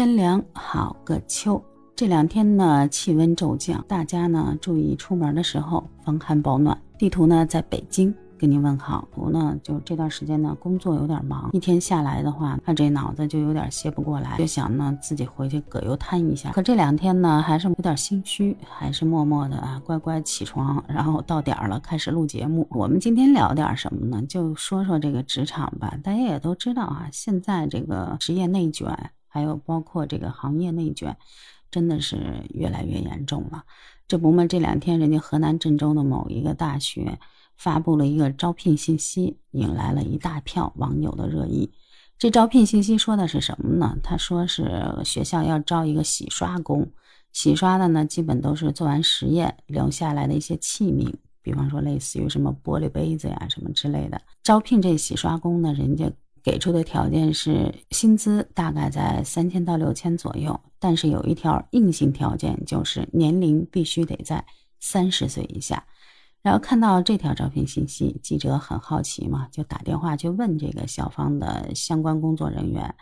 天凉好个秋。这两天呢，气温骤降，大家呢注意出门的时候防寒保暖。地图呢在北京。跟您问好，我呢就这段时间呢工作有点忙，一天下来的话，他这脑子就有点歇不过来，就想呢自己回去葛优瘫一下。可这两天呢还是有点心虚，还是默默的啊乖乖起床，然后到点儿了开始录节目。我们今天聊点什么呢？就说说这个职场吧。大家也都知道啊，现在这个职业内卷，还有包括这个行业内卷，真的是越来越严重了。这不嘛，这两天人家河南郑州的某一个大学。发布了一个招聘信息，引来了一大票网友的热议。这招聘信息说的是什么呢？他说是学校要招一个洗刷工，洗刷的呢基本都是做完实验留下来的一些器皿，比方说类似于什么玻璃杯子呀什么之类的。招聘这洗刷工呢，人家给出的条件是薪资大概在三千到六千左右，但是有一条硬性条件，就是年龄必须得在三十岁以下。然后看到这条招聘信息，记者很好奇嘛，就打电话去问这个校方的相关工作人员。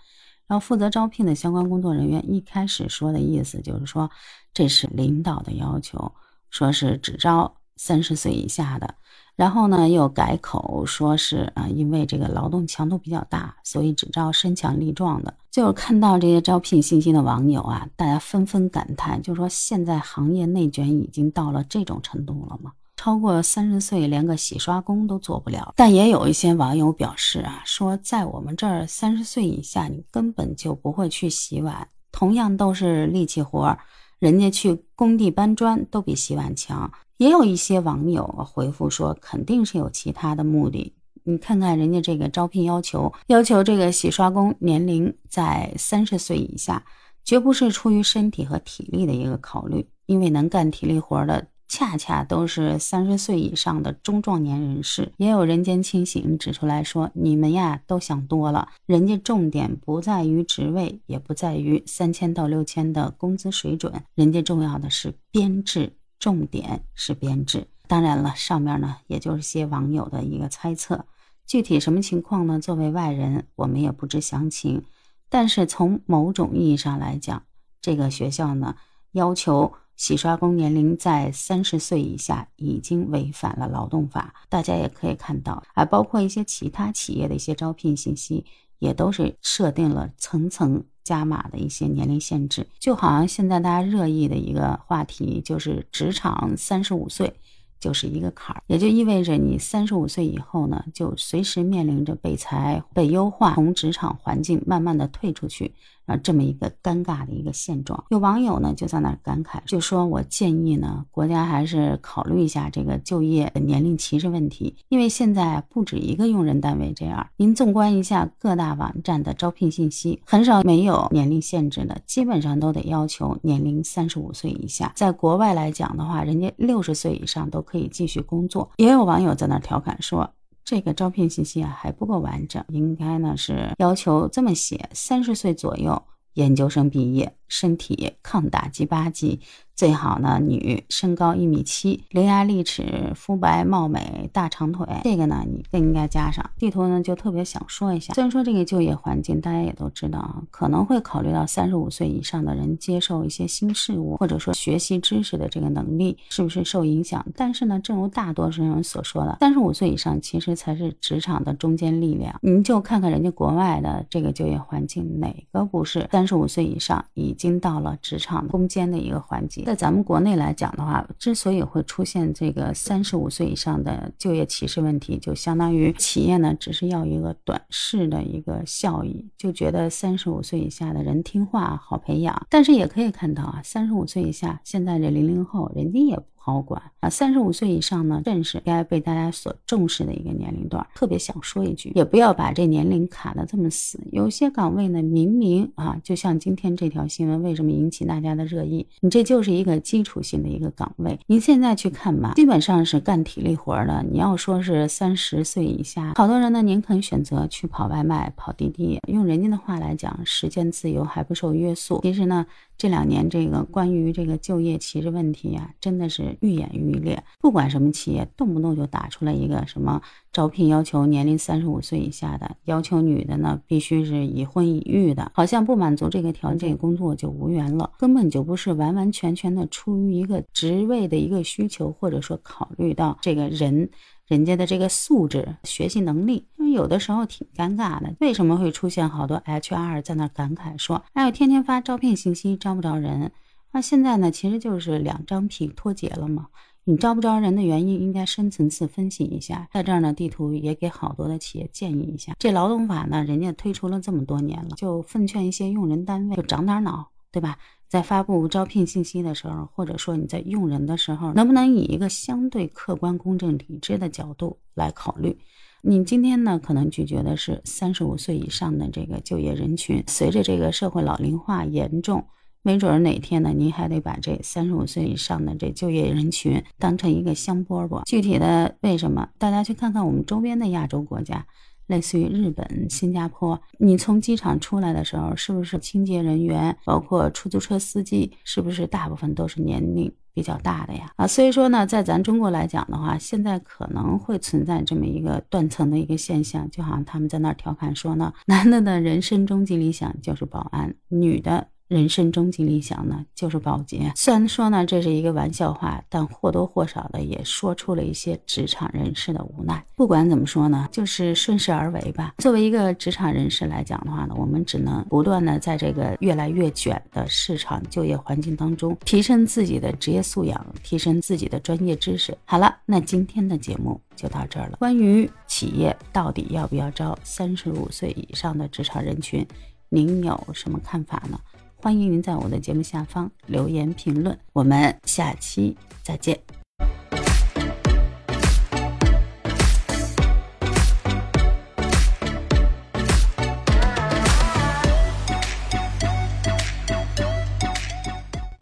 然后负责招聘的相关工作人员一开始说的意思就是说，这是领导的要求，说是只招三十岁以下的。然后呢，又改口说是啊，因为这个劳动强度比较大，所以只招身强力壮的。就是看到这些招聘信息的网友啊，大家纷纷感叹，就说现在行业内卷已经到了这种程度了吗？超过三十岁，连个洗刷工都做不了。但也有一些网友表示啊，说在我们这儿三十岁以下，你根本就不会去洗碗，同样都是力气活，人家去工地搬砖都比洗碗强。也有一些网友回复说，肯定是有其他的目的。你看看人家这个招聘要求，要求这个洗刷工年龄在三十岁以下，绝不是出于身体和体力的一个考虑，因为能干体力活的。恰恰都是三十岁以上的中壮年人士，也有人间清醒指出来说：“你们呀都想多了，人家重点不在于职位，也不在于三千到六千的工资水准，人家重要的是编制，重点是编制。当然了，上面呢也就是些网友的一个猜测，具体什么情况呢？作为外人，我们也不知详情。但是从某种意义上来讲，这个学校呢要求。”洗刷工年龄在三十岁以下已经违反了劳动法，大家也可以看到啊，包括一些其他企业的一些招聘信息，也都是设定了层层加码的一些年龄限制。就好像现在大家热议的一个话题，就是职场三十五岁就是一个坎儿，也就意味着你三十五岁以后呢，就随时面临着被裁、被优化，从职场环境慢慢的退出去。啊，这么一个尴尬的一个现状，有网友呢就在那感慨，就说我建议呢，国家还是考虑一下这个就业年龄歧视问题，因为现在不止一个用人单位这样。您纵观一下各大网站的招聘信息，很少没有年龄限制的，基本上都得要求年龄三十五岁以下。在国外来讲的话，人家六十岁以上都可以继续工作。也有网友在那调侃说。这个招聘信息啊还不够完整，应该呢是要求这么写：三十岁左右，研究生毕业，身体抗打击八级。最好呢，女，身高一米七，伶牙俐齿，肤白貌美，大长腿。这个呢，你更应该加上。地图呢，就特别想说一下，虽然说这个就业环境大家也都知道啊，可能会考虑到三十五岁以上的人接受一些新事物，或者说学习知识的这个能力是不是受影响。但是呢，正如大多数人所说的，三十五岁以上其实才是职场的中坚力量。您就看看人家国外的这个就业环境，哪个不是三十五岁以上已已经到了职场攻坚的一个环节？在咱们国内来讲的话，之所以会出现这个三十五岁以上的就业歧视问题，就相当于企业呢只是要一个短视的一个效益，就觉得三十五岁以下的人听话好培养。但是也可以看到啊，三十五岁以下现在这零零后，人家也不。好管啊，三十五岁以上呢，正是该被大家所重视的一个年龄段。特别想说一句，也不要把这年龄卡的这么死。有些岗位呢，明明啊，就像今天这条新闻为什么引起大家的热议？你这就是一个基础性的一个岗位，您现在去看吧，基本上是干体力活的。你要说是三十岁以下，好多人呢宁肯选择去跑外卖、跑滴滴。用人家的话来讲，时间自由还不受约束。其实呢。这两年这个关于这个就业歧视问题啊，真的是愈演愈烈。不管什么企业，动不动就打出来一个什么招聘要求年龄三十五岁以下的，要求女的呢必须是已婚已育的，好像不满足这个条件，工作就无缘了，根本就不是完完全全的出于一个职位的一个需求，或者说考虑到这个人。人家的这个素质、学习能力，因为有的时候挺尴尬的。为什么会出现好多 HR 在那感慨说：“哎呦，天天发招聘信息招不着人。”那现在呢，其实就是两张皮脱节了嘛。你招不招人的原因，应该深层次分析一下。在这儿呢，地图也给好多的企业建议一下。这劳动法呢，人家推出了这么多年了，就奉劝一些用人单位就长点脑，对吧？在发布招聘信息的时候，或者说你在用人的时候，能不能以一个相对客观、公正、理智的角度来考虑？你今天呢，可能拒绝的是三十五岁以上的这个就业人群。随着这个社会老龄化严重，没准儿哪天呢，您还得把这三十五岁以上的这就业人群当成一个香饽饽。具体的为什么？大家去看看我们周边的亚洲国家。类似于日本、新加坡，你从机场出来的时候，是不是清洁人员，包括出租车司机，是不是大部分都是年龄比较大的呀？啊，所以说呢，在咱中国来讲的话，现在可能会存在这么一个断层的一个现象，就好像他们在那儿调侃说呢，男的的人生终极理想就是保安，女的。人生终极理想呢，就是保洁。虽然说呢，这是一个玩笑话，但或多或少的也说出了一些职场人士的无奈。不管怎么说呢，就是顺势而为吧。作为一个职场人士来讲的话呢，我们只能不断的在这个越来越卷的市场就业环境当中，提升自己的职业素养，提升自己的专业知识。好了，那今天的节目就到这儿了。关于企业到底要不要招三十五岁以上的职场人群，您有什么看法呢？欢迎您在我的节目下方留言评论，我们下期再见。